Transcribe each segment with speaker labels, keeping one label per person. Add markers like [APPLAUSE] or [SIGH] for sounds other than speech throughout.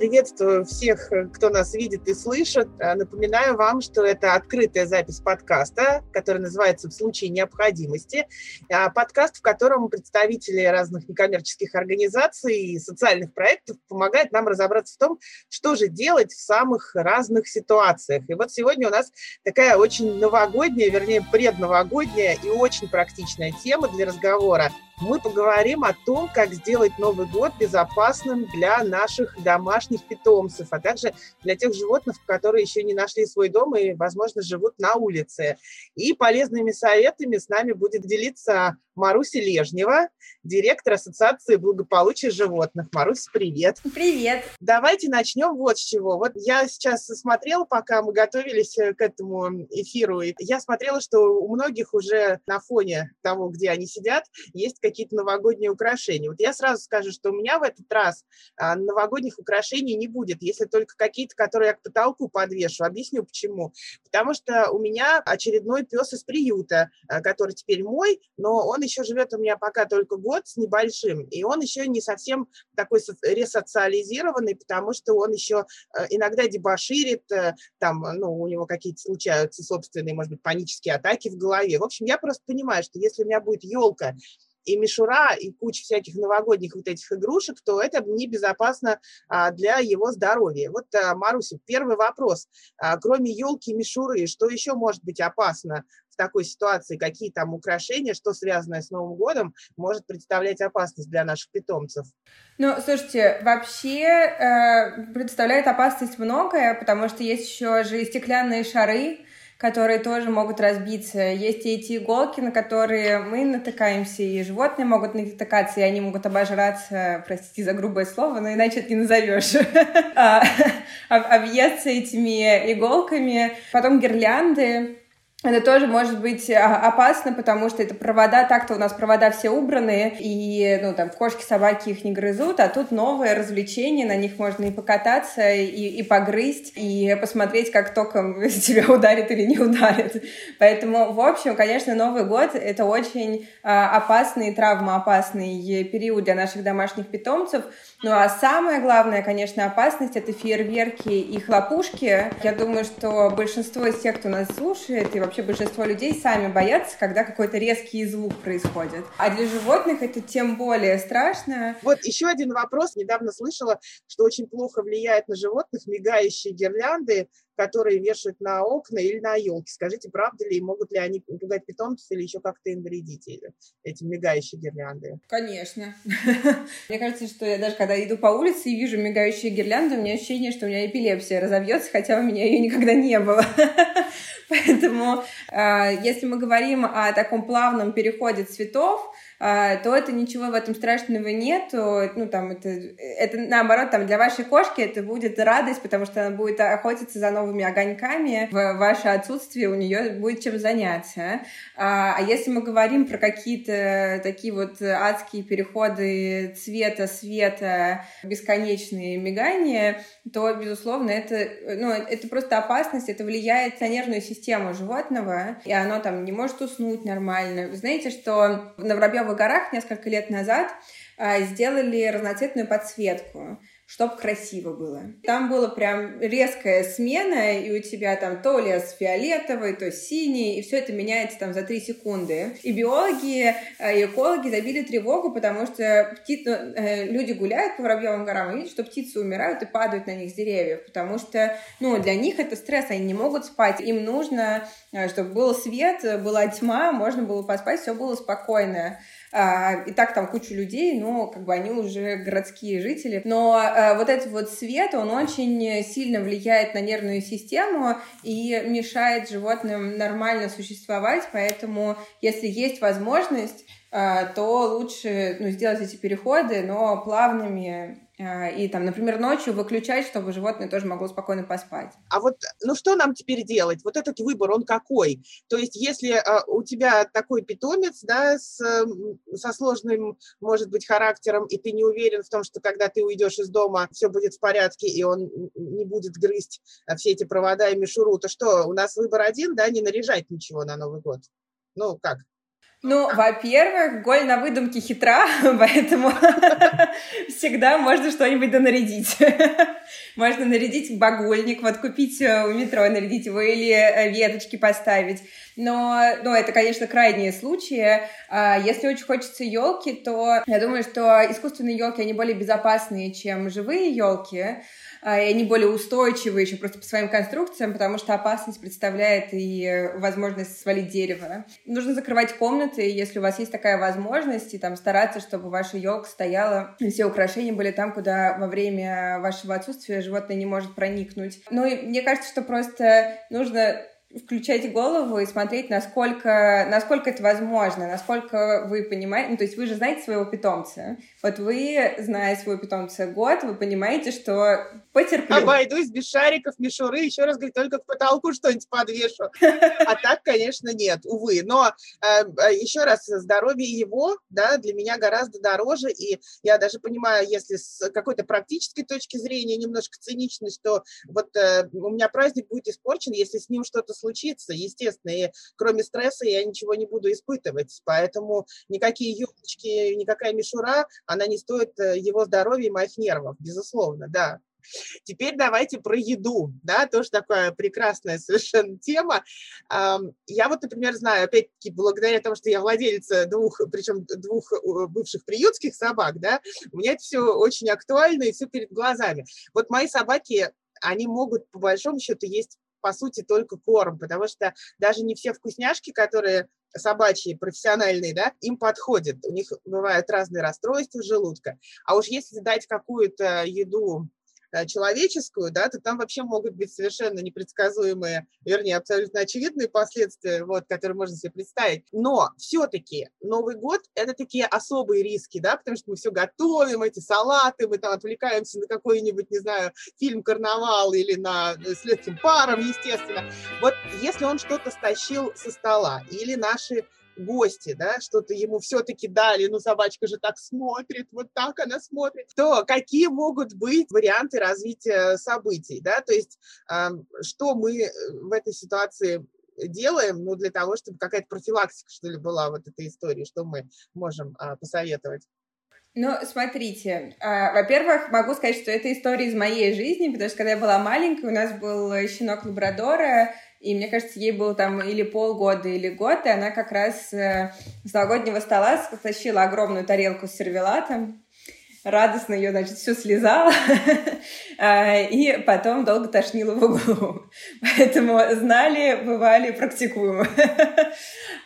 Speaker 1: приветствую всех, кто нас видит и слышит. А, напоминаю вам, что это открытая запись подкаста, который называется «В случае необходимости». А, подкаст, в котором представители разных некоммерческих организаций и социальных проектов помогают нам разобраться в том, что же делать в самых разных ситуациях. И вот сегодня у нас такая очень новогодняя, вернее, предновогодняя и очень практичная тема для разговора – мы поговорим о том, как сделать Новый год безопасным для наших домашних питомцев, а также для тех животных, которые еще не нашли свой дом и, возможно, живут на улице. И полезными советами с нами будет делиться Маруся Лежнева, директор Ассоциации благополучия животных. Марусь, привет.
Speaker 2: Привет.
Speaker 1: Давайте начнем вот с чего. Вот я сейчас смотрела, пока мы готовились э, к этому эфиру, и я смотрела, что у многих уже на фоне того, где они сидят, есть какие-то новогодние украшения. Вот я сразу скажу, что у меня в этот раз а, новогодних украшений не будет, если только какие-то, которые я к потолку подвешу. Объясню почему. Потому что у меня очередной пес из приюта, а, который теперь мой, но он еще живет у меня пока только год с небольшим, и он еще не совсем такой ресоциализированный, потому что он еще э, иногда дебоширит, э, там, ну, у него какие-то случаются собственные, может быть, панические атаки в голове. В общем, я просто понимаю, что если у меня будет елка, и мишура, и куча всяких новогодних вот этих игрушек, то это небезопасно а, для его здоровья. Вот, а, Маруся, первый вопрос. А, кроме елки и мишуры, что еще может быть опасно в такой ситуации? Какие там украшения, что связанное с Новым годом, может представлять опасность для наших питомцев?
Speaker 2: Ну, слушайте, вообще э, представляет опасность многое, потому что есть еще же стеклянные шары, которые тоже могут разбиться. Есть и эти иголки, на которые мы натыкаемся, и животные могут натыкаться, и они могут обожраться, простите за грубое слово, но иначе это не назовешь, [LAUGHS] а, [LAUGHS] объесться этими иголками. Потом гирлянды, это тоже может быть а, опасно, потому что это провода, так-то у нас провода все убраны, и, ну, там, кошки, собаки их не грызут, а тут новое развлечение, на них можно и покататься, и, и погрызть, и посмотреть, как током [LAUGHS] тебя ударит или не ударит. Поэтому, в общем, конечно, Новый год — это очень а, опасный, травмоопасный период для наших домашних питомцев, ну а самое главное, конечно, опасность — это фейерверки и хлопушки. Я думаю, что большинство из тех, кто нас слушает, и вообще большинство людей сами боятся, когда какой-то резкий звук происходит. А для животных это тем более страшно.
Speaker 1: Вот еще один вопрос. Недавно слышала, что очень плохо влияет на животных мигающие гирлянды которые вешают на окна или на елки. Скажите, правда ли, могут ли они пугать питомцев или еще как-то им вредить, эти мигающие гирлянды?
Speaker 2: Конечно. [LAUGHS] Мне кажется, что я даже когда иду по улице и вижу мигающие гирлянды, у меня ощущение, что у меня эпилепсия разовьется, хотя у меня ее никогда не было. [LAUGHS] Поэтому, а, если мы говорим о таком плавном переходе цветов, то это ничего в этом страшного нет. Ну, там, это, это наоборот, там, для вашей кошки это будет радость, потому что она будет охотиться за новыми огоньками. В ваше отсутствие у нее будет чем заняться. А, а если мы говорим про какие-то такие вот адские переходы цвета, света, бесконечные мигания, то, безусловно, это, ну, это просто опасность, это влияет на нервную систему животного, и оно там не может уснуть нормально. Вы знаете, что на Воробьевых Кремлевых горах несколько лет назад а, сделали разноцветную подсветку чтобы красиво было. Там была прям резкая смена, и у тебя там то лес фиолетовый, то синий, и все это меняется там за три секунды. И биологи, а, и экологи забили тревогу, потому что птиц, ну, э, люди гуляют по Воробьевым горам и видят, что птицы умирают и падают на них с деревьев, потому что, ну, для них это стресс, они не могут спать, им нужно, э, чтобы был свет, была тьма, можно было поспать, все было спокойно. А, и так там куча людей, но как бы они уже городские жители. Но а, вот этот вот свет, он очень сильно влияет на нервную систему и мешает животным нормально существовать, поэтому если есть возможность, а, то лучше ну, сделать эти переходы, но плавными и там, например, ночью выключать, чтобы животное тоже могло спокойно поспать.
Speaker 1: А вот, ну что нам теперь делать? Вот этот выбор, он какой? То есть, если а, у тебя такой питомец, да, с, со сложным, может быть, характером, и ты не уверен в том, что когда ты уйдешь из дома, все будет в порядке, и он не будет грызть а, все эти провода и мишуру, то что, у нас выбор один, да, не наряжать ничего на Новый год? Ну, как?
Speaker 2: Ну, во-первых, голь на выдумке хитра, [LAUGHS] поэтому [LAUGHS] всегда можно что-нибудь донарядить. [LAUGHS] Можно нарядить багульник, вот купить э, у метро, нарядить его или э, веточки поставить. Но, ну, это, конечно, крайние случаи. А если очень хочется елки, то я думаю, что искусственные елки, они более безопасные, чем живые елки. А, и они более устойчивы еще просто по своим конструкциям, потому что опасность представляет и возможность свалить дерево. Нужно закрывать комнаты, если у вас есть такая возможность, и там стараться, чтобы ваша елка стояла, и все украшения были там, куда во время вашего отсутствия животное не может проникнуть. Ну и мне кажется, что просто нужно включать голову и смотреть, насколько, насколько это возможно, насколько вы понимаете, ну, то есть вы же знаете своего питомца. Вот вы, зная своего питомца год, вы понимаете, что потерплю.
Speaker 1: Обойдусь без шариков, мишуры, еще раз говорю, только к потолку что-нибудь подвешу. А так, конечно, нет, увы. Но э, еще раз, здоровье его, да, для меня гораздо дороже, и я даже понимаю, если с какой-то практической точки зрения немножко циничность, что вот э, у меня праздник будет испорчен, если с ним что-то случится, естественно, и кроме стресса я ничего не буду испытывать, поэтому никакие елочки, никакая мишура, она не стоит э, его здоровья и моих нервов, безусловно, да. Теперь давайте про еду, да, тоже такая прекрасная совершенно тема. Я вот, например, знаю, опять-таки, благодаря тому, что я владелица двух, причем двух э, бывших приютских собак, да, у меня это все очень актуально и все перед глазами. Вот мои собаки, они могут, по большому счету, есть по сути, только корм, потому что даже не все вкусняшки, которые собачьи, профессиональные, да, им подходят. У них бывают разные расстройства желудка. А уж если дать какую-то еду человеческую, да, то там вообще могут быть совершенно непредсказуемые, вернее, абсолютно очевидные последствия, вот, которые можно себе представить. Но все-таки Новый год – это такие особые риски, да, потому что мы все готовим, эти салаты, мы там отвлекаемся на какой-нибудь, не знаю, фильм «Карнавал» или на э, «С легким паром», естественно. Вот если он что-то стащил со стола или наши гости, да, что-то ему все-таки дали, ну, собачка же так смотрит, вот так она смотрит, то какие могут быть варианты развития событий, да, то есть э, что мы э, в этой ситуации делаем, ну, для того, чтобы какая-то профилактика, что ли, была вот этой истории, что мы можем а, посоветовать?
Speaker 2: Ну, смотрите, а, во-первых, могу сказать, что это история из моей жизни, потому что когда я была маленькая, у нас был щенок лабрадора, и мне кажется, ей было там или полгода, или год, и она как раз э, с новогоднего стола стащила огромную тарелку с сервелатом, радостно ее, значит, все слезала, [LAUGHS] а, и потом долго тошнила в углу. [LAUGHS] Поэтому знали, бывали, практикуем. [LAUGHS]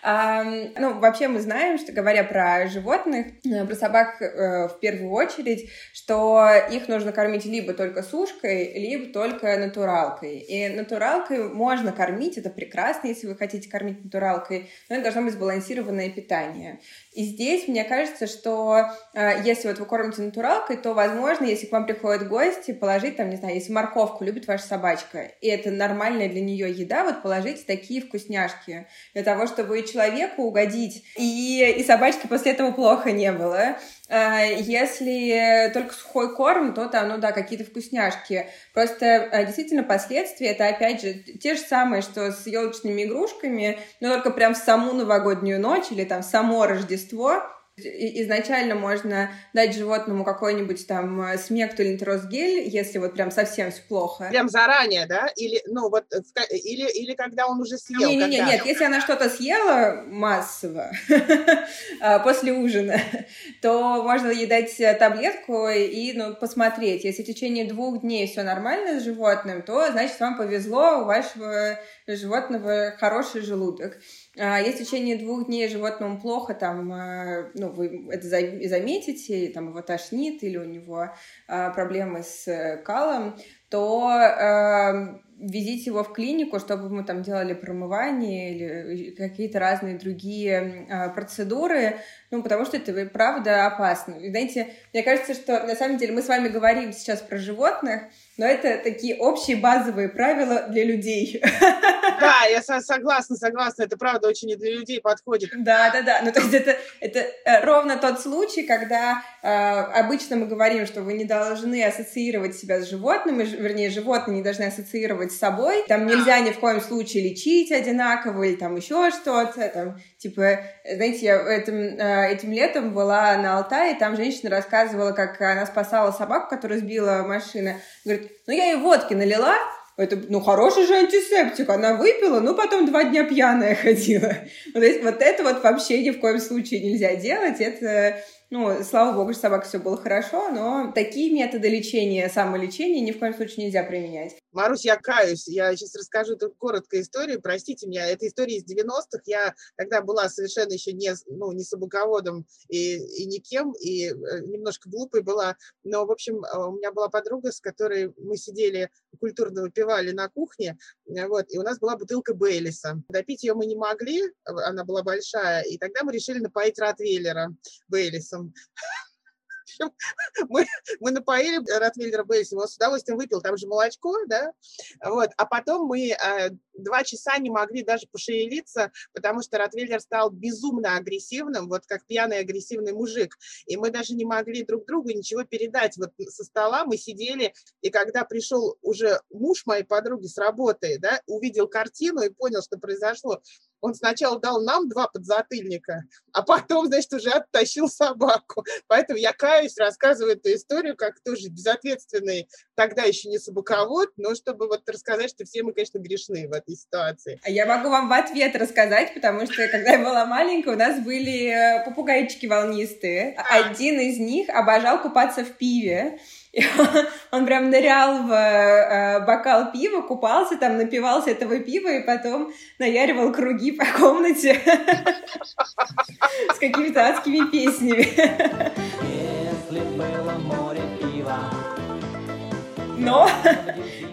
Speaker 2: Ну, вообще мы знаем, что говоря про животных, э, про собак э, в первую очередь, что их нужно кормить либо только сушкой, либо только натуралкой. И натуралкой можно кормить, это прекрасно, если вы хотите кормить натуралкой, но это должно быть сбалансированное питание. И здесь мне кажется, что э, если вот вы кормите натуралкой, то, возможно, если к вам приходят гости, положить там, не знаю, если морковку любит ваша собачка, и это нормальная для нее еда, вот положите такие вкусняшки для того, чтобы человеку угодить, и, и собачке после этого плохо не было. Э, если только сухой корм, то там, ну да, какие-то вкусняшки. Просто э, действительно последствия это опять же те же самые, что с елочными игрушками, но только прям в саму новогоднюю ночь или там само Рождество изначально можно дать животному какой-нибудь там э, смекту или нитроз-гель, если вот прям совсем все плохо.
Speaker 1: Прям заранее, да? Или, ну, вот, или, или когда он уже съел?
Speaker 2: Не, не, не, нет, если она что-то съела массово [LAUGHS] а, после ужина, [LAUGHS] то можно ей дать таблетку и ну, посмотреть. Если в течение двух дней все нормально с животным, то, значит, вам повезло, у вашего животного хороший желудок. А в течение двух дней животному плохо, там, а, ну, вы это заметите, там его тошнит или у него а, проблемы с э, калом, то э, везите его в клинику, чтобы мы там делали промывание или какие-то разные другие э, процедуры. Ну, потому что это правда опасно. И, знаете, мне кажется, что на самом деле мы с вами говорим сейчас про животных, но это такие общие базовые правила для людей.
Speaker 1: Да, я согласна, согласна. Это правда очень и для людей подходит.
Speaker 2: Да, да, да. Ну, то есть это, это э, ровно тот случай, когда э, обычно мы говорим, что вы не должны ассоциировать себя с животным, вернее, животные не должны ассоциировать с собой. Там нельзя ни в коем случае лечить одинаково или там еще что-то. Там, типа, знаете, я этим, э, этим летом была на Алтае, там женщина рассказывала, как она спасала собаку, которую сбила машина. Говорит, ну я ей водки налила, это, ну, хороший же антисептик. Она выпила, ну, потом два дня пьяная [LAUGHS] ходила. Вот, вот это вот вообще ни в коем случае нельзя делать. Это ну, слава богу, что собака все было хорошо, но такие методы лечения, самолечения ни в коем случае нельзя применять.
Speaker 1: Марусь, я каюсь. Я сейчас расскажу тут коротко историю. Простите меня, это история из 90-х. Я тогда была совершенно еще не, ну, не собаководом и, и никем, и э, немножко глупой была. Но, в общем, э, у меня была подруга, с которой мы сидели, культурно выпивали на кухне, э, вот, и у нас была бутылка Бейлиса. Допить ее мы не могли, она была большая, и тогда мы решили напоить Ротвейлера Бейлисом [LAUGHS] [LAUGHS] мы, мы напоили Ротвейлера Бейси, он с удовольствием выпил, там же молочко, да, вот, а потом мы э, два часа не могли даже пошевелиться, потому что Ротвейлер стал безумно агрессивным, вот как пьяный агрессивный мужик, и мы даже не могли друг другу ничего передать, вот со стола мы сидели, и когда пришел уже муж моей подруги с работы, да, увидел картину и понял, что произошло, он сначала дал нам два подзатыльника, а потом, значит, уже оттащил собаку. Поэтому я каюсь, рассказываю эту историю, как тоже безответственный, тогда еще не собаковод, но чтобы вот рассказать, что все мы, конечно, грешны в этой ситуации.
Speaker 2: А я могу вам в ответ рассказать, потому что, когда я была маленькая, у нас были э, попугайчики волнистые. Один из них обожал купаться в пиве. Он, он прям нырял в э, бокал пива, купался там, напивался этого пива и потом наяривал круги по комнате [LAUGHS] с какими-то адскими песнями. Если было но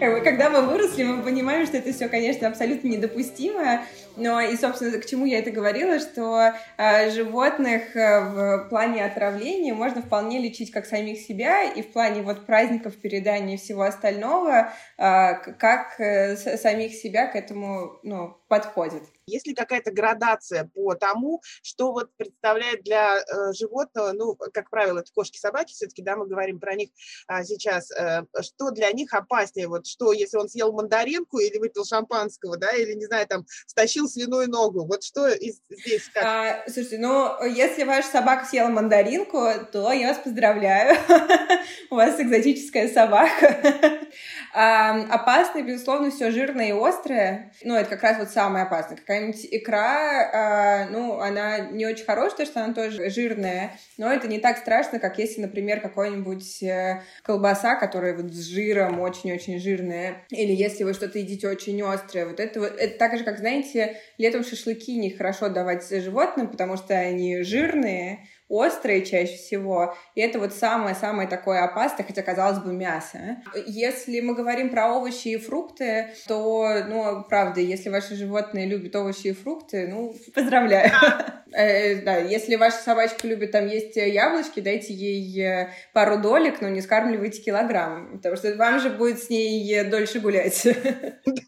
Speaker 2: [LAUGHS] когда мы выросли, мы понимаем, что это все, конечно, абсолютно недопустимо. Но и, собственно, к чему я это говорила, что э, животных в плане отравления можно вполне лечить как самих себя, и в плане вот праздников, передания всего остального, э, как э, самих себя к этому ну, подходит.
Speaker 1: Есть ли какая-то градация по тому, что вот представляет для э, животного, ну, как правило, это кошки-собаки, все-таки, да, мы говорим про них а, сейчас, э, что для них опаснее, вот что, если он съел мандаринку или выпил шампанского, да, или, не знаю, там, стащил свиную ногу, вот что из, здесь как?
Speaker 2: А, слушайте, ну, если ваша собака съела мандаринку, то я вас поздравляю, [LAUGHS] у вас экзотическая собака. [LAUGHS] А, опасно, безусловно, все жирное и острое. Ну, это как раз вот самое опасное. Какая-нибудь икра, а, ну, она не очень хорошая, потому что она тоже жирная, но это не так страшно, как если, например, какой-нибудь э, колбаса, которая вот с жиром очень-очень жирная, или если вы что-то едите очень острое. Вот это вот, это так же, как, знаете, летом шашлыки нехорошо давать животным, потому что они жирные, острые чаще всего, и это вот самое-самое такое опасное, хотя, казалось бы, мясо. Если мы говорим про овощи и фрукты, то, ну, правда, если ваши животные любят овощи и фрукты, ну, поздравляю. [LAUGHS] Э, да, если ваша собачка любит там есть яблочки, дайте ей э, пару долек, но не скармливайте килограмм, потому что вам же будет с ней дольше гулять. [LAUGHS]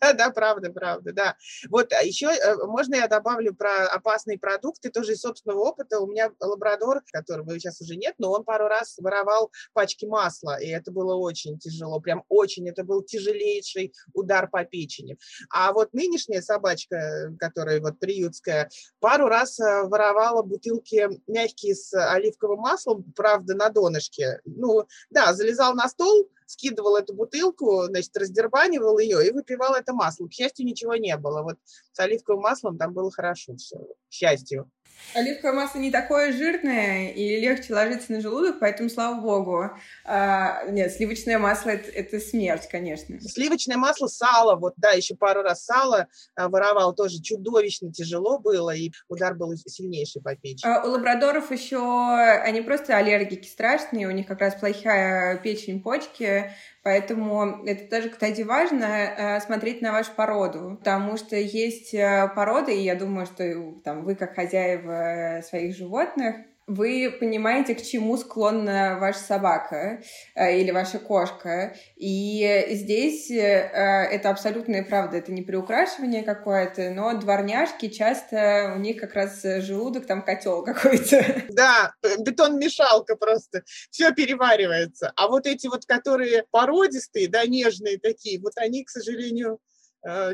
Speaker 1: Да, да, правда, правда, да. Вот а еще э, можно я добавлю про опасные продукты, тоже из собственного опыта. У меня лабрадор, которого сейчас уже нет, но он пару раз воровал пачки масла, и это было очень тяжело, прям очень, это был тяжелейший удар по печени. А вот нынешняя собачка, которая вот приютская, пару раз воровала бутылки мягкие с оливковым маслом, правда, на донышке. Ну, да, залезал на стол, скидывал эту бутылку, значит, раздербанивал ее и выпивал это масло. К счастью, ничего не было. Вот с оливковым маслом там было хорошо все, к счастью.
Speaker 2: Оливковое масло не такое жирное и легче ложится на желудок, поэтому слава богу. А, нет, сливочное масло это, это смерть, конечно.
Speaker 1: Сливочное масло, сало, вот да, еще пару раз сало а, воровал, тоже чудовищно тяжело было, и удар был сильнейший по печени.
Speaker 2: А, у лабрадоров еще, они просто аллергики страшные, у них как раз плохая печень, почки, Поэтому это тоже, кстати, важно э, смотреть на вашу породу, потому что есть э, породы, и я думаю, что там вы, как хозяева своих животных, вы понимаете, к чему склонна ваша собака э, или ваша кошка. И здесь э, это абсолютная правда, это не приукрашивание какое-то, но дворняжки часто у них как раз желудок, там котел какой-то. [LAUGHS]
Speaker 1: Да, бетон-мешалка просто, все переваривается. А вот эти вот, которые породистые, да, нежные такие, вот они, к сожалению, Э,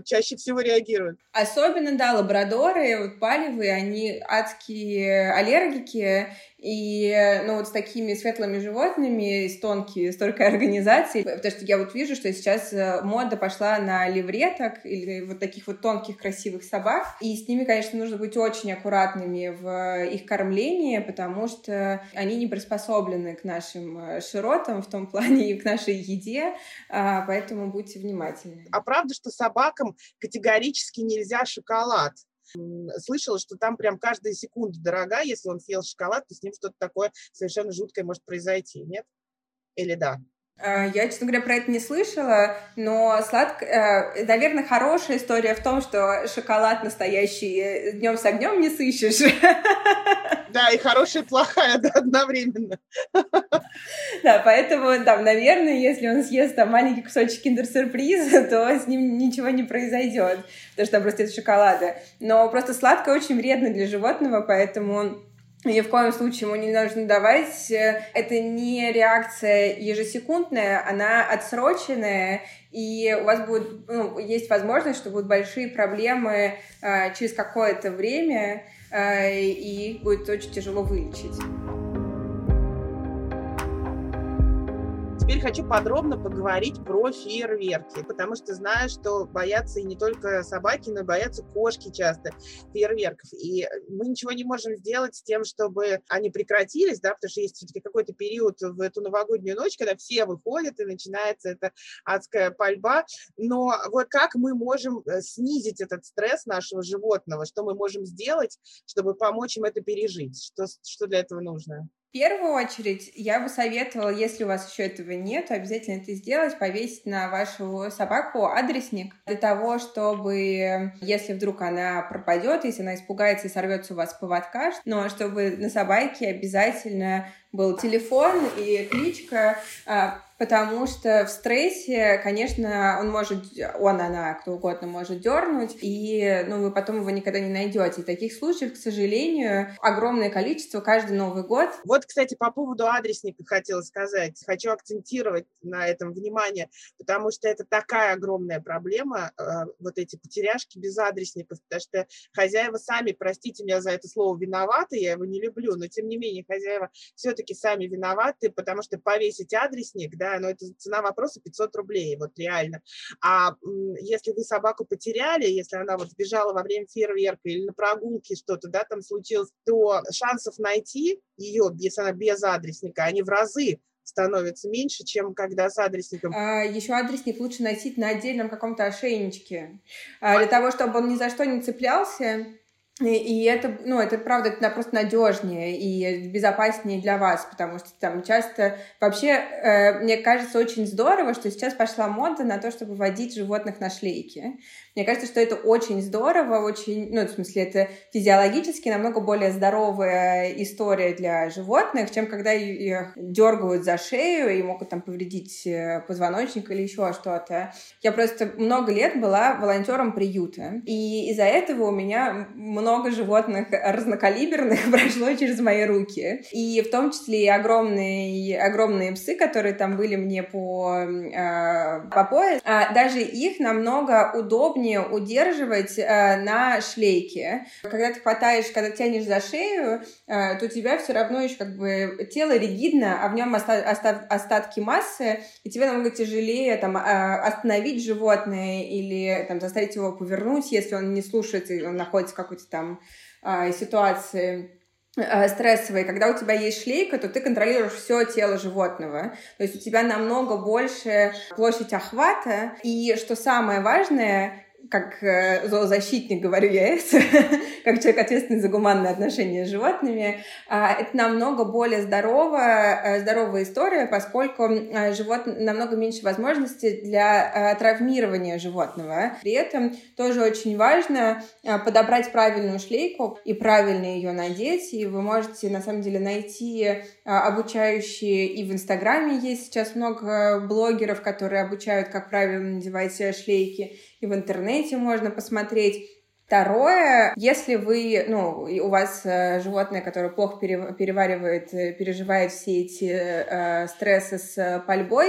Speaker 1: чаще всего реагируют.
Speaker 2: Особенно, да, лабрадоры, вот палевые, они адские аллергики, и, ну, вот с такими светлыми животными, с тонкой, с тонкой организацией, потому что я вот вижу, что сейчас э, мода пошла на левреток или вот таких вот тонких красивых собак, и с ними, конечно, нужно быть очень аккуратными в их кормлении, потому что они не приспособлены к нашим э, широтам в том [LAUGHS] плане и к нашей еде, а, поэтому будьте внимательны.
Speaker 1: А правда, что собакам категорически нельзя шоколад? Слышала, что там прям каждая секунда дорога, если он съел шоколад, то с ним что-то такое совершенно жуткое может произойти, нет? Или да?
Speaker 2: А, я, честно говоря, про это не слышала, но сладко... Э, наверное, хорошая история в том, что шоколад настоящий днем с огнем не сыщешь. [LAUGHS]
Speaker 1: Да, и хорошая, и плохая, [LAUGHS] да, одновременно.
Speaker 2: Да, поэтому, да, наверное, если он съест там маленький кусочек киндер-сюрприза, [LAUGHS] то с ним ничего не произойдет, потому что там просто это шоколада. Но просто сладкое очень вредно для животного, поэтому ни в коем случае ему не нужно давать. Это не реакция ежесекундная, она отсроченная, и у вас будет, ну, есть возможность, что будут большие проблемы э, через какое-то время, э, и будет очень тяжело вылечить.
Speaker 1: Теперь хочу подробно поговорить про фейерверки, потому что знаю, что боятся и не только собаки, но и боятся кошки часто фейерверков. И мы ничего не можем сделать с тем, чтобы они прекратились, да, потому что есть все-таки какой-то период в эту новогоднюю ночь, когда все выходят и начинается эта адская пальба. Но вот как мы можем э, снизить этот стресс нашего животного, что мы можем сделать, чтобы помочь им это пережить? Что, что для этого нужно?
Speaker 2: В первую очередь, я бы советовала, если у вас еще этого нет, обязательно это сделать, повесить на вашу собаку адресник для того, чтобы, если вдруг она пропадет, если она испугается и сорвется у вас поводка, но чтобы на собаке обязательно был телефон и кличка, а, потому что в стрессе, конечно, он может, он, она, кто угодно может дернуть, и ну, вы потом его никогда не найдете. И таких случаев, к сожалению, огромное количество каждый Новый год.
Speaker 1: Вот, кстати, по поводу адресника хотела сказать. Хочу акцентировать на этом внимание, потому что это такая огромная проблема, э, вот эти потеряшки без адресников, потому что хозяева сами, простите меня за это слово, виноваты, я его не люблю, но тем не менее хозяева все-таки сами виноваты, потому что повесить адресник, да, но это цена вопроса 500 рублей, вот реально. А если вы собаку потеряли, если она вот сбежала во время фейерверка или на прогулке что-то, да, там случилось, то шансов найти ее, если она без адресника, они в разы становится меньше, чем когда с адресником.
Speaker 2: А, еще адресник лучше носить на отдельном каком-то ошейничке, а, для того, чтобы он ни за что не цеплялся и это, ну, это правда, это просто надежнее и безопаснее для вас, потому что там часто вообще, э, мне кажется, очень здорово, что сейчас пошла мода на то, чтобы водить животных на шлейке. Мне кажется, что это очень здорово, очень, ну, в смысле, это физиологически намного более здоровая история для животных, чем когда их дергают за шею и могут там повредить э, позвоночник или еще что-то. Я просто много лет была волонтером приюта, и из-за этого у меня много животных разнокалиберных [LAUGHS] прошло через мои руки. И в том числе и огромные, огромные псы, которые там были мне по, э, по пояс. А даже их намного удобнее удерживать э, на шлейке. Когда ты хватаешь, когда тянешь за шею, э, то у тебя все равно еще как бы тело ригидно, а в нем оста- оста- остатки массы, и тебе намного тяжелее там остановить животное или там заставить его повернуть, если он не слушает, и он находится в какой-то там э, ситуации Э, стрессовые, когда у тебя есть шлейка, то ты контролируешь все тело животного. То есть у тебя намного больше площадь охвата. И что самое важное, как э, зоозащитник говорю я это, [LAUGHS] как человек, ответственный за гуманные отношения с животными, а, это намного более здоровая, э, здоровая история, поскольку э, живот намного меньше возможностей для травмирования животного. При этом тоже очень важно подобрать правильную шлейку и правильно ее надеть, и вы можете на самом деле найти обучающие и в Инстаграме есть сейчас много блогеров, которые обучают, как правильно надевать шлейки, и в интернете можно посмотреть. Второе, если вы, ну, у вас э, животное, которое плохо переваривает, э, переживает все эти э, стрессы с пальбой,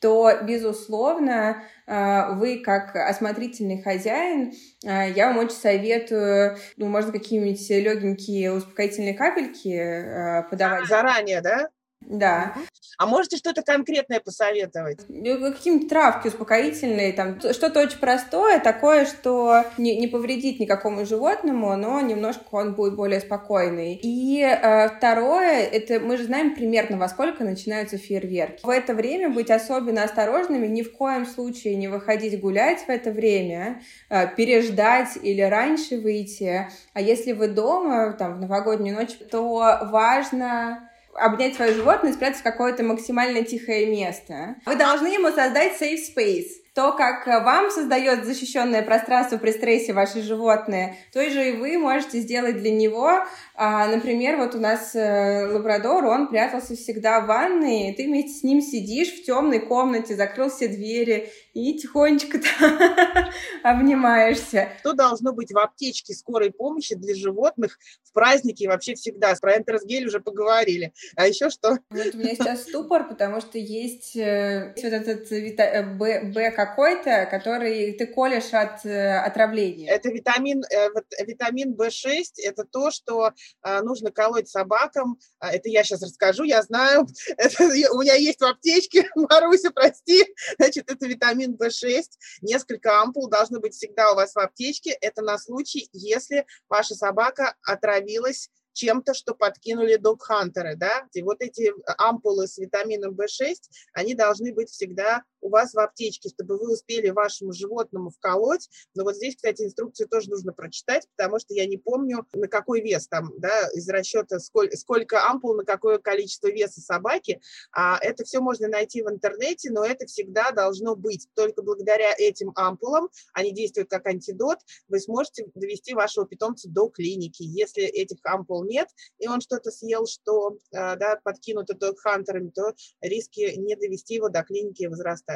Speaker 2: то, безусловно, э, вы как осмотрительный хозяин, я вам очень советую, ну, можно какие-нибудь легенькие успокоительные капельки подавать.
Speaker 1: Заранее, да?
Speaker 2: Да.
Speaker 1: А можете что-то конкретное посоветовать?
Speaker 2: Ну, какие-нибудь травки успокоительные, там что-то очень простое, такое, что не, не повредит никакому животному, но немножко он будет более спокойный. И э, второе, это мы же знаем примерно во сколько начинаются фейерверки. В это время быть особенно осторожными, ни в коем случае не выходить гулять в это время, э, переждать или раньше выйти. А если вы дома, там, в новогоднюю ночь, то важно обнять свое животное и спрятать в какое-то максимально тихое место. Вы должны ему создать safe space то, как вам создает защищенное пространство при стрессе ваше животное, то же и вы можете сделать для него. А, например, вот у нас э, лабрадор, он прятался всегда в ванной, ты вместе с ним сидишь в темной комнате, закрыл все двери и тихонечко [LAUGHS] обнимаешься.
Speaker 1: Что должно быть в аптечке скорой помощи для животных в праздники и вообще всегда? Про энтеросгель уже поговорили. А еще что?
Speaker 2: Вот у меня сейчас ступор, потому что есть э, вот этот вита... Б, Б какой-то, который ты колешь от э, отравления.
Speaker 1: Это витамин, э, витамин В6, это то, что э, нужно колоть собакам. А, это я сейчас расскажу, я знаю. [LAUGHS] Это, у меня есть в аптечке, [LAUGHS] Маруся, прости. Значит, это витамин В6. Несколько ампул должно быть всегда у вас в аптечке. Это на случай, если ваша собака отравилась чем-то, что подкинули док-хантеры, да, и вот эти ампулы с витамином В6, они должны быть всегда у вас в аптечке, чтобы вы успели вашему животному вколоть. Но вот здесь, кстати, инструкцию тоже нужно прочитать, потому что я не помню, на какой вес там, да, из расчета, сколько, сколько ампул, на какое количество веса собаки. А это все можно найти в интернете, но это всегда должно быть. Только благодаря этим ампулам, они действуют как антидот, вы сможете довести вашего питомца до клиники. Если этих ампул нет, и он что-то съел, что а, да, подкинуто хантерами, то риски не довести его до клиники возрастают.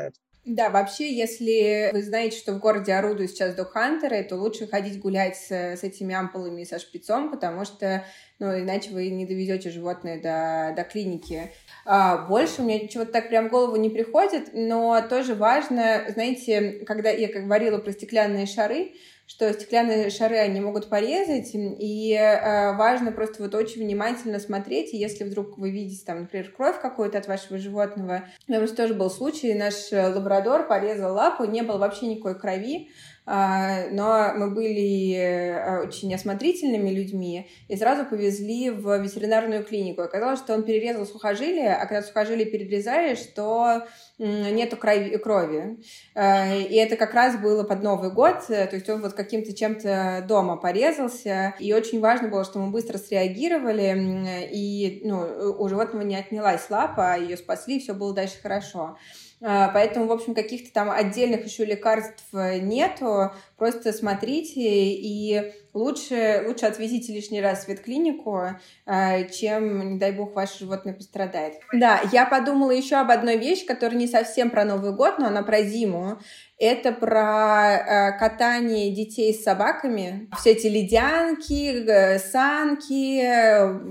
Speaker 2: Да, вообще, если вы знаете, что в городе орудуют сейчас док-хантеры, то лучше ходить гулять с, с этими ампулами со шприцом, потому что, ну, иначе вы не доведете животное до, до клиники. А, больше у меня чего-то так прям в голову не приходит, но тоже важно, знаете, когда я говорила про стеклянные шары, что стеклянные шары они могут порезать, и э, важно просто вот очень внимательно смотреть, и если вдруг вы видите там, например, кровь какую-то от вашего животного, у просто тоже был случай, наш лабрадор порезал лапу, не было вообще никакой крови, но мы были э, очень осмотрительными людьми и сразу повезли в ветеринарную клинику. Оказалось, что он перерезал сухожилие, а когда сухожилие перерезаешь, то нету крови. крови. Э, и это как раз было под Новый год, э, то есть он вот каким-то чем-то дома порезался, и очень важно было, что мы быстро среагировали, и ну, у животного не отнялась лапа, а ее спасли, все было дальше хорошо. А, поэтому, в общем, каких-то там отдельных еще лекарств э, нету. Просто смотрите и лучше, лучше отвезите лишний раз в ветклинику, э, чем, не дай бог, ваше животное пострадает. Да, я подумала еще об одной вещи, которая не совсем про Новый год, но она про зиму. Это про э, катание детей с собаками. Все эти ледянки, санки,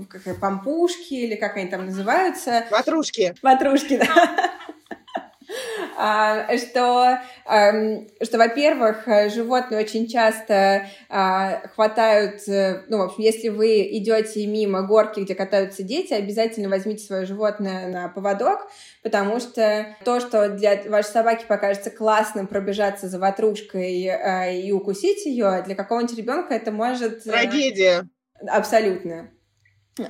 Speaker 2: как, пампушки или как они там называются.
Speaker 1: Ватрушки.
Speaker 2: Ватрушки, да. А, что, что, во-первых, животные очень часто а, хватают, э, ну, в общем, если вы идете мимо горки, где катаются дети, обязательно возьмите свое животное на поводок, потому что то, что для вашей собаки покажется классным пробежаться за ватрушкой а, и укусить ее, для какого-нибудь ребенка это может...
Speaker 1: Э, Трагедия.
Speaker 2: Абсолютно.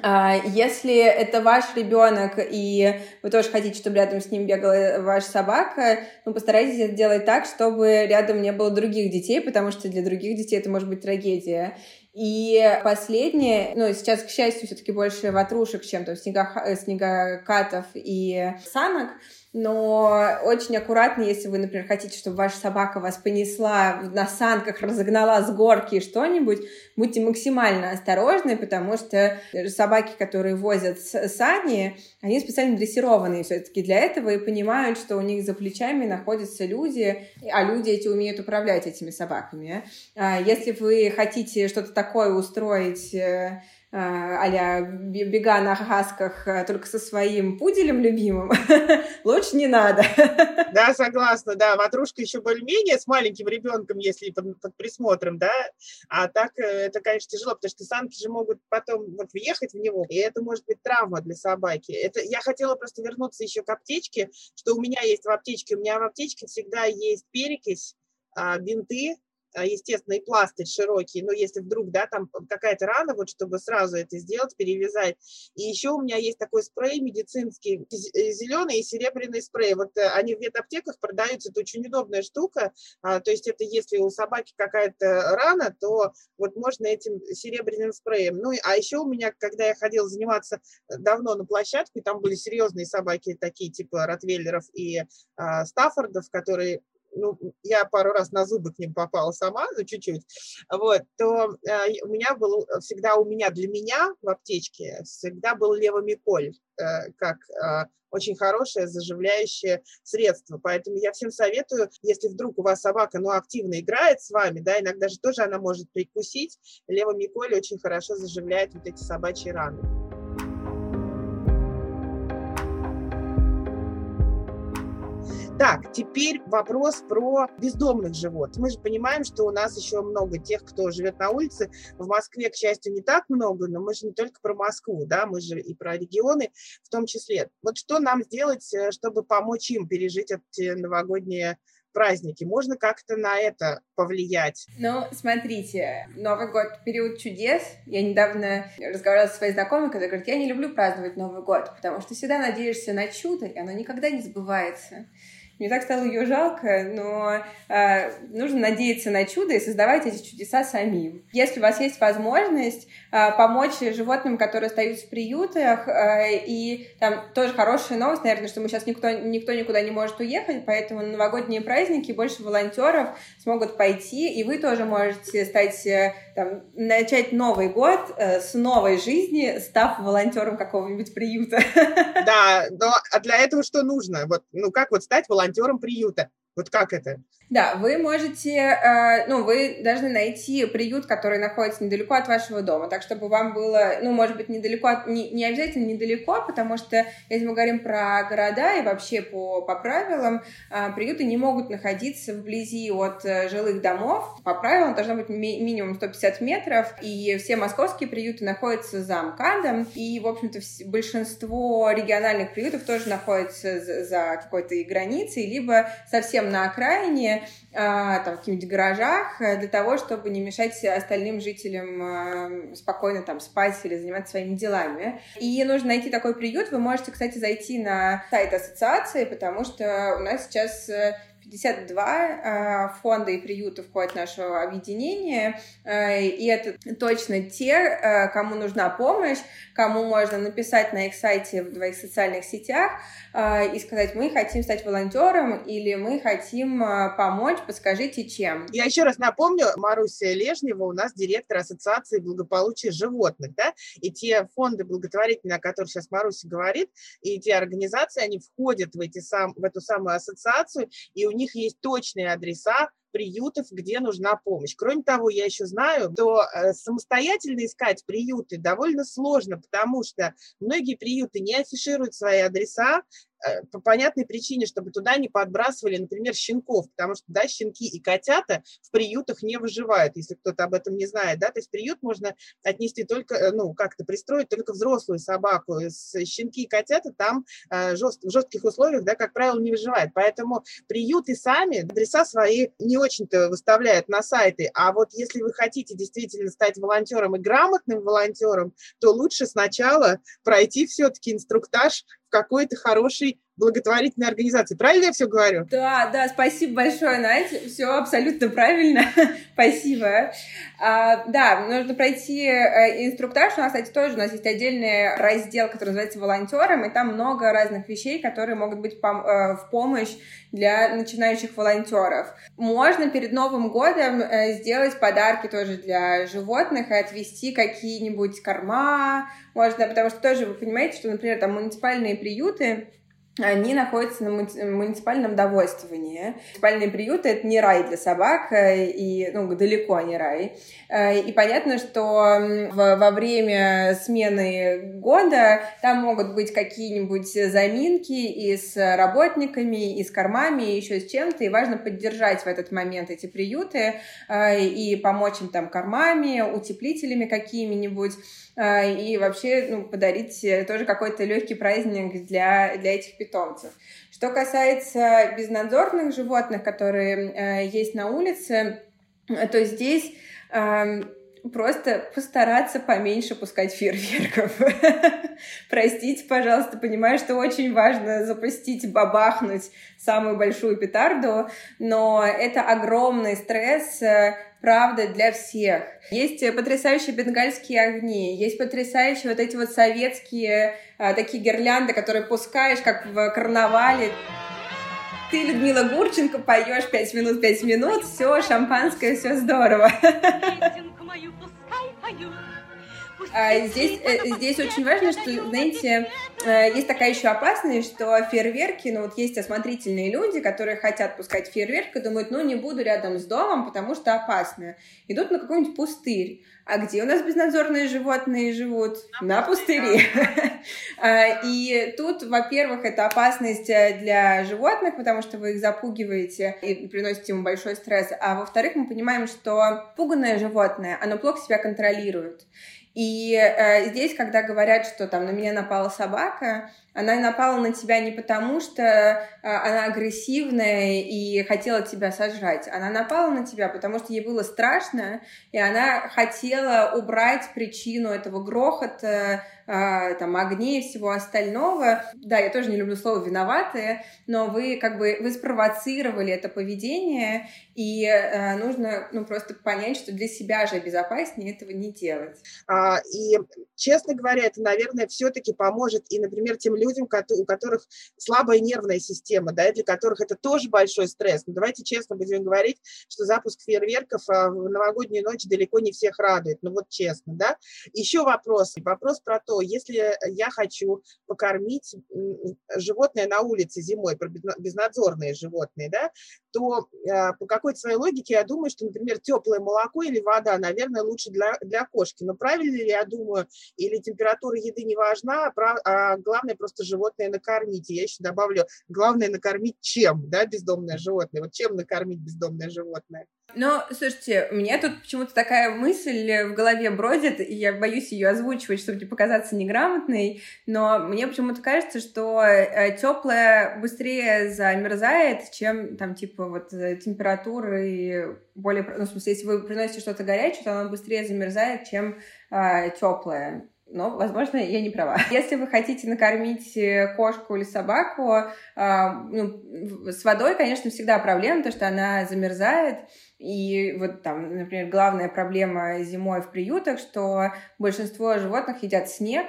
Speaker 2: А, если это ваш ребенок, и вы тоже хотите, чтобы рядом с ним бегала ваша собака, ну, постарайтесь это делать так, чтобы рядом не было других детей, потому что для других детей это может быть трагедия. И последнее, ну, сейчас, к счастью, все-таки больше ватрушек, чем там снегокатов и санок, но очень аккуратно, если вы, например, хотите, чтобы ваша собака вас понесла на санках, разогнала с горки что-нибудь, будьте максимально осторожны, потому что собаки, которые возят сани, они специально дрессированные все-таки для этого и понимают, что у них за плечами находятся люди, а люди эти умеют управлять этими собаками. А если вы хотите что-то такое устроить э, а бега на хасках э, только со своим пуделем любимым, [LAUGHS] лучше не надо. [LAUGHS]
Speaker 1: Да, согласна, да. Ватрушка еще более-менее с маленьким ребенком, если под, под присмотром, да. А так э, это, конечно, тяжело, потому что санки же могут потом вот въехать в него, и это может быть травма для собаки. Это я хотела просто вернуться еще к аптечке, что у меня есть в аптечке. У меня в аптечке всегда есть перекись, а, бинты, естественно, и пластырь широкий, но если вдруг, да, там какая-то рана, вот чтобы сразу это сделать, перевязать. И еще у меня есть такой спрей медицинский, э, зеленый и серебряный спрей. Вот э, они в ветаптеках продаются, это очень удобная штука, а, то есть это если у собаки какая-то рана, то вот можно этим серебряным спреем. Ну, а еще у меня, когда я ходила заниматься э, давно на площадку, и там были серьезные собаки, такие типа ротвейлеров и а, стаффордов, которые ну, я пару раз на зубы к ним попала сама, ну, чуть-чуть, вот, то э, у меня был всегда, у меня, для меня в аптечке всегда был левомиколь, э, как э, очень хорошее заживляющее средство. Поэтому я всем советую, если вдруг у вас собака ну, активно играет с вами, да, иногда же тоже она может прикусить, левомиколь очень хорошо заживляет вот эти собачьи раны. Так, теперь вопрос про бездомных животных. Мы же понимаем, что у нас еще много тех, кто живет на улице. В Москве, к счастью, не так много, но мы же не только про Москву, да, мы же и про регионы в том числе. Вот что нам сделать, э, чтобы помочь им пережить эти новогодние праздники. Можно как-то на это повлиять?
Speaker 2: Ну, смотрите, Новый год — период чудес. Я недавно разговаривала со своей знакомой, которая говорит, я не люблю праздновать Новый год, потому что всегда надеешься на чудо, и оно никогда не сбывается. Мне так стало ее жалко, но э, нужно надеяться на чудо и создавать эти чудеса самим. Если у вас есть возможность э, помочь животным, которые остаются в приютах, э, и там тоже хорошая новость, наверное, что мы сейчас никто, никто никуда не может уехать, поэтому на новогодние праздники больше волонтеров смогут пойти, и вы тоже можете стать, э, там, начать Новый год э, с новой жизни, став волонтером какого-нибудь приюта.
Speaker 1: Да, но а для этого что нужно? Вот, ну как вот стать волонтером? Волонтером приюта. Вот как это?
Speaker 2: Да, вы можете, э, ну, вы должны найти приют, который находится недалеко от вашего дома, так чтобы вам было, ну, может быть, недалеко, от, не, не обязательно недалеко, потому что если мы говорим про города и вообще по, по правилам, э, приюты не могут находиться вблизи от э, жилых домов. По правилам должно быть ми- минимум 150 метров, и все московские приюты находятся за МКАДом, и, в общем-то, большинство региональных приютов тоже находятся за, за какой-то границей, либо совсем на окраине, а, там, в каких-нибудь гаражах э, для того, чтобы не мешать остальным жителям а, спокойно там спать или заниматься своими делами. И нужно найти такой приют. Вы можете, кстати, зайти на сайт ассоциации, потому что у нас сейчас э, 52 а, фонда и приюта входят в наше объединение, а, и это точно те, а, кому нужна помощь, кому можно написать на их сайте в своих социальных сетях и сказать, мы хотим стать волонтером или мы хотим помочь, подскажите, чем.
Speaker 1: Я еще раз напомню, Маруся Лежнева у нас директор Ассоциации благополучия животных, да, и те фонды благотворительные, о которых сейчас Маруся говорит, и те организации, они входят в, эти сам, в эту самую ассоциацию, и у них есть точные адреса приютов, где нужна помощь. Кроме того, я еще знаю, что э, самостоятельно искать приюты довольно сложно, потому что многие приюты не афишируют свои адреса, по понятной причине, чтобы туда не подбрасывали, например, щенков, потому что, да, щенки и котята в приютах не выживают, если кто-то об этом не знает, да, то есть приют можно отнести только, э, ну, как-то пристроить только взрослую собаку, щенки и котята там э, жест, в жестких условиях, да, как правило, не выживают, поэтому приюты сами адреса свои не очень-то выставляют на сайты, а вот если вы хотите действительно стать волонтером и грамотным волонтером, то лучше сначала пройти все-таки инструктаж в какой-то хорошей благотворительной организации. Правильно я все говорю?
Speaker 2: Да, да, спасибо большое, Надя. Все абсолютно правильно. [LAUGHS] спасибо. А, да, нужно пройти э, инструктаж. У нас, кстати, тоже у нас есть отдельный раздел, который называется волонтером, и там много разных вещей, которые могут быть пом- э, в помощь для начинающих волонтеров. Можно перед Новым годом э, сделать подарки тоже для животных и отвести какие-нибудь корма, можно, потому что тоже вы понимаете, что, например, там муниципальные приюты, они находятся на муниципальном довольствовании. Муниципальные приюты — это не рай для собак, э, и, ну, далеко не рай. Э, и понятно, что во время смены года там могут быть какие-нибудь заминки и с работниками, и с кормами, и еще с чем-то, и важно поддержать в этот момент эти приюты э, и помочь им там кормами, утеплителями какими-нибудь, и вообще ну, подарить тоже какой-то легкий праздник для, для этих питомцев. Что касается безнадзорных животных, которые э, есть на улице, то здесь э, просто постараться поменьше пускать фейерверков. [LAUGHS] Простите, пожалуйста, понимаю, что очень важно запустить, бабахнуть самую большую петарду, но это огромный стресс, э, правда, для всех. Есть потрясающие бенгальские огни, есть потрясающие вот эти вот советские а, такие гирлянды, которые пускаешь, как в карнавале. Ты, Людмила Гурченко, поешь пять минут, пять минут, все, шампанское, все здорово. [LAUGHS] А здесь, э, здесь очень важно, что, знаете, э, есть такая еще опасность, что фейерверки, ну вот есть осмотрительные люди, которые хотят пускать фейерверк и думают, ну не буду рядом с домом, потому что опасно. Идут на какой-нибудь пустырь. А где у нас безнадзорные животные живут? На пустыре. [LAUGHS] А, и тут, во-первых, это опасность э, для животных, потому что вы их запугиваете и приносите ему большой стресс. А во-вторых, мы понимаем, что пуганное животное, оно плохо себя контролирует. И э, здесь, когда говорят, что там на меня напала собака, она напала на тебя не потому, что э, она агрессивная и хотела тебя сожрать. Она напала на тебя, потому что ей было страшно, и она хотела убрать причину этого грохота, э, там, огней и всего остального. Да, я тоже не люблю слово «виноватые», но вы как бы вы спровоцировали это поведение, и э, нужно ну, просто понять, что для себя же безопаснее этого не делать.
Speaker 1: А, и, честно говоря, это, наверное, все-таки поможет и, например, тем людям, у которых слабая нервная система, да, и для которых это тоже большой стресс. Но давайте честно будем говорить, что запуск фейерверков а, в новогоднюю ночь далеко не всех радует. Ну вот честно, да. Еще вопрос. Вопрос про то, если я хочу покормить животное на улице зимой, безнадзорные животные, да, то а, по какой-то своей логике я думаю, что, например, теплое молоко или вода, наверное, лучше для, для кошки. Но правильно ли я думаю, или температура еды не важна, а, а главное просто животное накормить. И я еще добавлю, главное накормить чем, да, бездомное животное. Вот чем накормить бездомное животное?
Speaker 2: Ну, слушайте, у меня тут почему-то такая мысль в голове бродит, и я боюсь ее озвучивать, чтобы не показаться неграмотной, но мне почему-то кажется, что э, теплое быстрее замерзает, чем там типа вот э, температуры более, ну, в смысле, если вы приносите что-то горячее, то оно быстрее замерзает, чем э, теплое но, возможно, я не права. [LAUGHS] Если вы хотите накормить э, кошку или собаку, э, ну, с водой, конечно, всегда проблема, то что она замерзает. И вот там, например, главная проблема зимой в приютах, что большинство животных едят снег,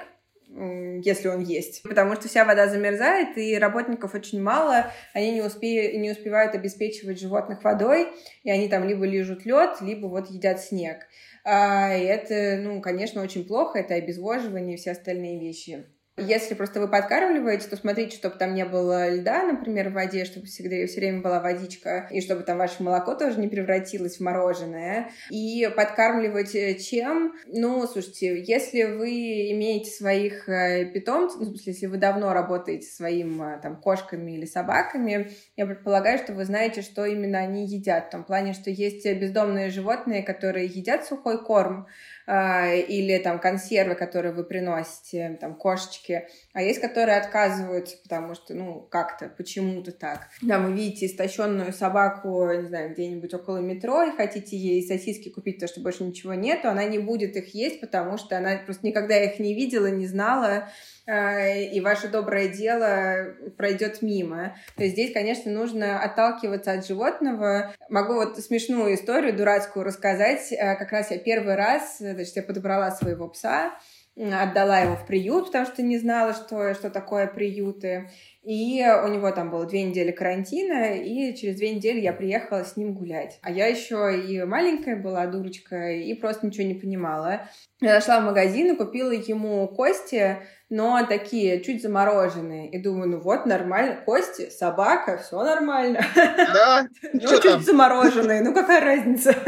Speaker 2: если он есть. Потому что вся вода замерзает, и работников очень мало, они не, успе... не успевают обеспечивать животных водой, и они там либо лежат лед, либо вот едят снег. А, и это, ну, конечно, очень плохо, это обезвоживание и все остальные вещи. Если просто вы подкармливаете, то смотрите, чтобы там не было льда, например, в воде, чтобы всегда все время была водичка, и чтобы там ваше молоко тоже не превратилось в мороженое. И подкармливать э, чем? Ну, слушайте, если вы имеете своих э, питомцев, ну, в смысле, если вы давно работаете своим э, там кошками или собаками, я предполагаю, что вы знаете, что именно они едят. В том плане, что есть бездомные животные, которые едят сухой корм, или там консервы, которые вы приносите, там кошечки, а есть, которые отказываются, потому что, ну, как-то, почему-то так. Да, вы видите истощенную собаку, не знаю, где-нибудь около метро, и хотите ей сосиски купить, потому что больше ничего нету, она не будет их есть, потому что она просто никогда их не видела, не знала, и ваше доброе дело пройдет мимо. То есть здесь, конечно, нужно отталкиваться от животного. Могу вот смешную историю дурацкую рассказать. Э, как раз я первый раз, значит, я подобрала своего пса, отдала его в приют, потому что не знала, что, что такое приюты. И у него там было две недели карантина, и через две недели я приехала с ним гулять. А я еще и маленькая была, дурочка, и просто ничего не понимала. Я зашла в магазин и купила ему кости, но такие чуть замороженные. И думаю, ну вот, нормально, кости, собака, все нормально. Да? [LAUGHS] Ну, чуть замороженные, ну какая разница? [LAUGHS]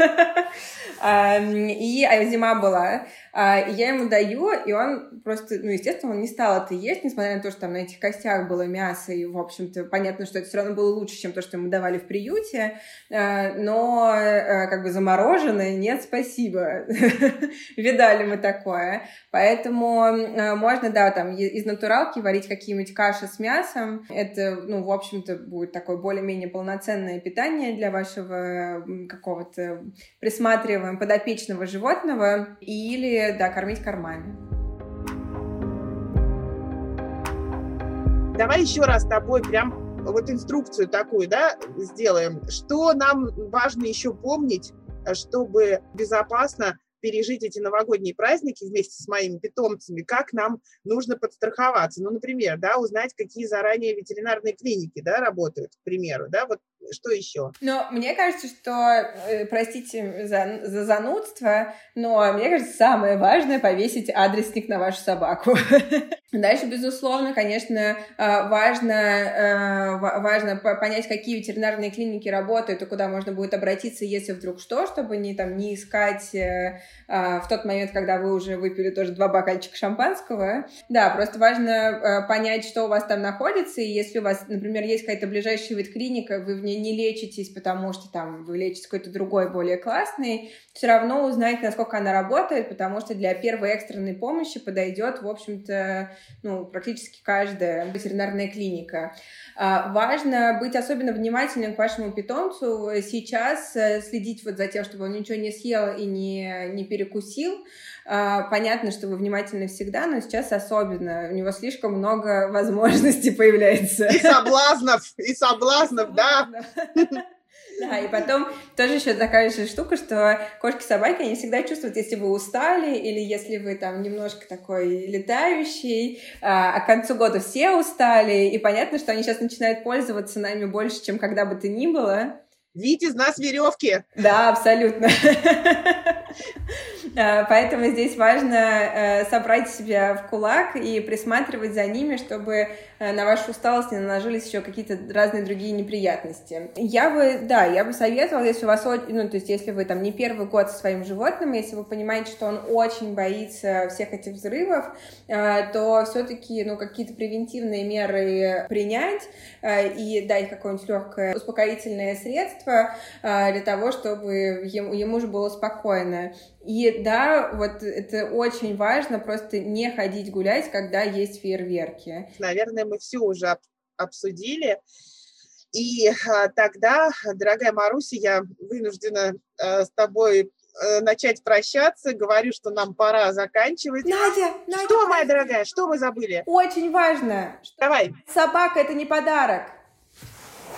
Speaker 2: И а зима была. А, и я ему даю, и он просто, ну, естественно, он не стал это есть, несмотря на то, что там на этих костях было мясо, и, в общем-то, понятно, что это все равно было лучше, чем то, что ему давали в приюте, а, но как бы замороженное, нет, спасибо. [LAUGHS] Видали мы такое. Поэтому можно, да, там из натуралки варить какие-нибудь каши с мясом. Это, ну, в общем-то, будет такое более-менее полноценное питание для вашего какого-то присматриваемого подопечного животного. Или да, кормить кормами.
Speaker 1: Давай еще раз с тобой прям вот инструкцию такую, да, сделаем. Что нам важно еще помнить, чтобы безопасно пережить эти новогодние праздники вместе с моими питомцами, как нам нужно подстраховаться. Ну, например, да, узнать, какие заранее ветеринарные клиники, да, работают, к примеру, да, вот что еще?
Speaker 2: Но мне кажется, что, э, простите за, за занудство, но мне кажется, самое важное повесить адресник на вашу собаку. [LAUGHS] Дальше, безусловно, конечно, э, важно, э, важно понять, какие ветеринарные клиники работают и куда можно будет обратиться, если вдруг что, чтобы не, там, не искать в тот момент, когда вы уже выпили тоже два бокальчика шампанского. Да, просто важно понять, что у вас там находится, и если у вас, например, есть какая-то ближайшая ветклиника, вы в ней не лечитесь, потому что там вы лечите какой-то другой, более классный, все равно узнать, насколько она работает, потому что для первой экстренной помощи подойдет, в общем-то, ну, практически каждая ветеринарная клиника. А, важно быть особенно внимательным к вашему питомцу, сейчас э, следить вот за тем, чтобы он ничего не съел и не, не перекусил. А, понятно, что вы внимательны всегда, но сейчас особенно. У него слишком много возможностей появляется.
Speaker 1: И соблазнов, и соблазнов, да.
Speaker 2: Да, и потом тоже еще такая же штука, что кошки-собаки, они всегда чувствуют, если вы устали, или если вы там немножко такой летающий, а, а к концу года все устали, и понятно, что они сейчас начинают пользоваться нами больше, чем когда бы то ни было.
Speaker 1: Вид из нас веревки.
Speaker 2: Да, абсолютно. А, поэтому здесь важно э, собрать себя в кулак и присматривать за ними, чтобы э, на вашу усталость не наложились еще какие-то разные другие неприятности. Я бы, да, я бы советовала, если у вас, ну, то есть если вы там не первый год со своим животным, если вы понимаете, что он очень боится всех этих взрывов, э, то все-таки, ну, какие-то превентивные меры принять и дать какое-нибудь легкое успокоительное средство для того, чтобы ему же было спокойно. И да, вот это очень важно, просто не ходить гулять, когда есть фейерверки.
Speaker 1: Наверное, мы все уже обсудили. И а, тогда, дорогая Маруся, я вынуждена а, с тобой а, начать прощаться. Говорю, что нам пора заканчивать.
Speaker 2: Надя, Надя,
Speaker 1: что, моя дорогая, что мы забыли?
Speaker 2: Очень важно.
Speaker 1: Давай.
Speaker 2: Собака это не подарок.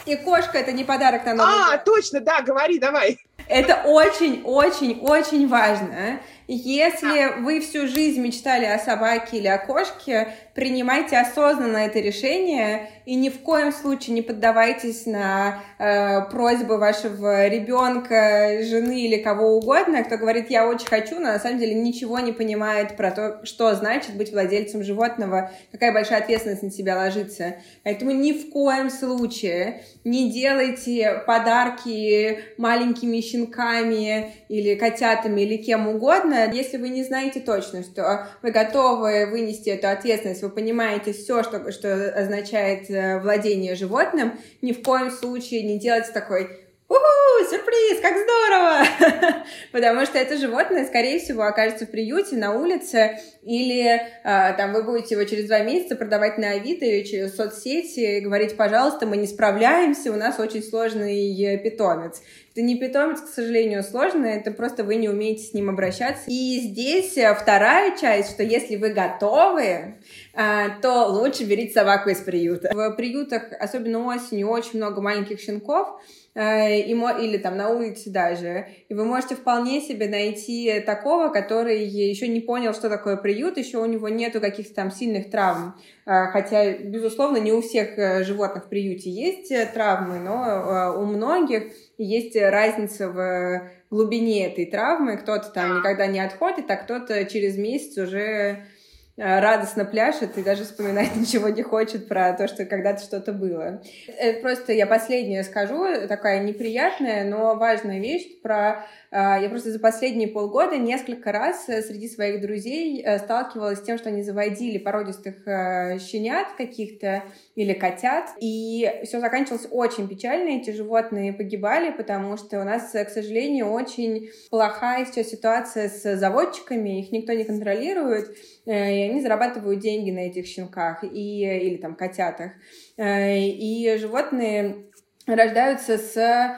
Speaker 2: И кошка это не подарок на
Speaker 1: Новый А, год. точно, да, говори, давай.
Speaker 2: Это очень-очень-очень важно. Если вы всю жизнь мечтали о собаке или о кошке, принимайте осознанно это решение и ни в коем случае не поддавайтесь на э, просьбы вашего ребенка, жены или кого угодно, кто говорит, я очень хочу, но на самом деле ничего не понимает про то, что значит быть владельцем животного, какая большая ответственность на себя ложится. Поэтому ни в коем случае не делайте подарки маленькими щенками или котятами или кем угодно, если вы не знаете точно, что вы готовы вынести эту ответственность вы понимаете все, что, что означает э, владение животным, ни в коем случае не делать такой Уху, сюрприз, как здорово! [LAUGHS] Потому что это животное, скорее всего, окажется в приюте, на улице, или э, там вы будете его через два месяца продавать на Авито или через соцсети и говорить, пожалуйста, мы не справляемся, у нас очень сложный питомец. Это не питомец, к сожалению, сложный, это просто вы не умеете с ним обращаться. И здесь э, вторая часть, что если вы готовы, э, то лучше берите собаку из приюта. В приютах, особенно осенью, очень много маленьких щенков, Э, или там на улице даже. И вы можете вполне себе найти такого, который еще не понял, что такое приют, еще у него нету каких-то там сильных травм. Э, хотя, безусловно, не у всех э, животных в приюте есть травмы, но у многих есть разница в глубине этой травмы. Кто-то там никогда не отходит, а кто-то через месяц уже радостно пляшет и даже вспоминать [LAUGHS] ничего не хочет про то, что когда-то что-то было. Это просто я последнее скажу, такая неприятная, но важная вещь про я просто за последние полгода несколько раз э, среди своих друзей э, сталкивалась с тем, что они заводили породистых э, щенят каких-то или котят, и все заканчивалось очень печально, эти животные погибали, потому что у нас, к сожалению, очень плохая сейчас ситуация с заводчиками, их никто не контролирует, и они зарабатывают деньги на этих щенках и, или там котятах. И животные рождаются с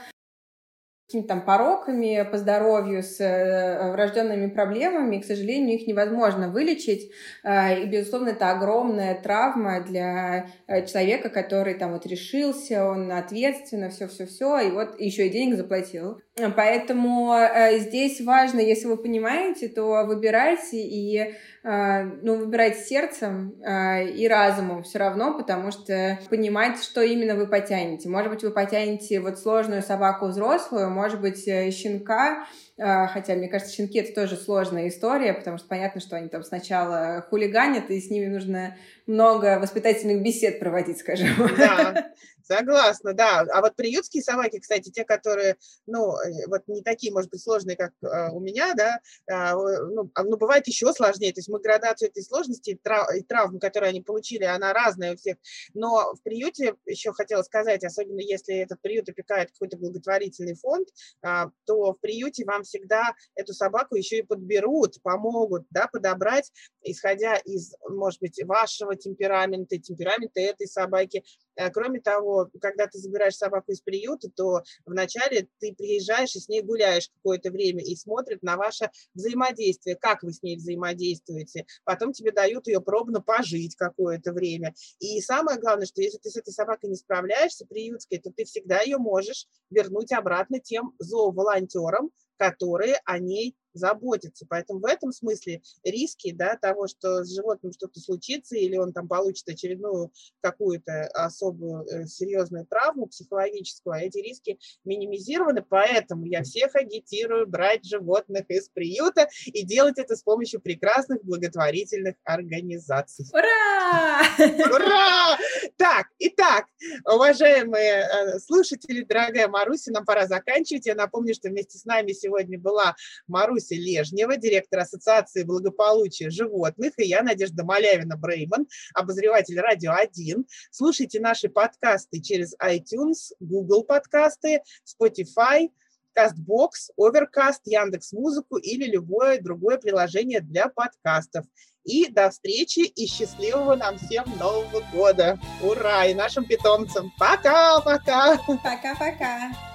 Speaker 2: какими-то там пороками по здоровью, с э, врожденными проблемами, и, к сожалению, их невозможно вылечить. Э, и, безусловно, это огромная травма для э, человека, который там вот решился, он ответственно, все-все-все, и вот еще и денег заплатил. Поэтому здесь важно, если вы понимаете, то выбирайте и ну, выбирайте сердцем и разумом все равно, потому что понимать, что именно вы потянете. Может быть, вы потянете вот сложную собаку взрослую, может быть, э, щенка, а, хотя, мне кажется, щенки — это тоже сложная история, потому что понятно, что они там сначала хулиганят, и с ними нужно много воспитательных бесед проводить, скажем.
Speaker 1: Да, согласна, да. А вот приютские собаки, кстати, те, которые, ну, э, вот не такие, может быть, сложные, как э, у меня, да, а, ну, а, ну, бывает еще сложнее. То есть мы градацию этой сложности трав, и травм, которые они получили, она разная у всех. Но в приюте, еще хотела сказать, особенно если этот приют опекает какой-то благотворительный фонд, а, то в приюте вам всегда эту собаку еще и подберут, помогут, да, подобрать, исходя из, может быть, вашего темперамента, темперамента этой собаки. Э, кроме того, когда ты забираешь собаку из приюта, то вначале ты приезжаешь и с ней гуляешь какое-то время и смотрят на ваше взаимодействие, как вы с ней взаимодействуете. Потом тебе дают ее пробно пожить какое-то время. И самое главное, что если ты с этой собакой не справляешься, приютской, то ты всегда ее можешь вернуть обратно тем зооволонтерам, которые о ней заботятся. Поэтому в этом смысле риски да, того, что с животным что-то случится, или он там получит очередную какую-то особую э, серьезную травму психологическую, эти риски минимизированы. Поэтому я всех агитирую брать животных из приюта и делать это с помощью прекрасных благотворительных организаций.
Speaker 2: Ура!
Speaker 1: Ура! Так, итак, уважаемые э, слушатели, дорогая Маруся, нам пора заканчивать. Я напомню, что вместе с нами сегодня была Маруся Маруся Лежнева, директор Ассоциации благополучия животных, и я, Надежда Малявина Брейман, обозреватель Радио 1. Слушайте наши подкасты через iTunes, Google подкасты, Spotify, CastBox, Overcast, Яндекс Музыку или любое другое приложение для подкастов. И до встречи и счастливого нам всем Нового года! Ура! И нашим питомцам! Пока-пока!
Speaker 2: Пока-пока!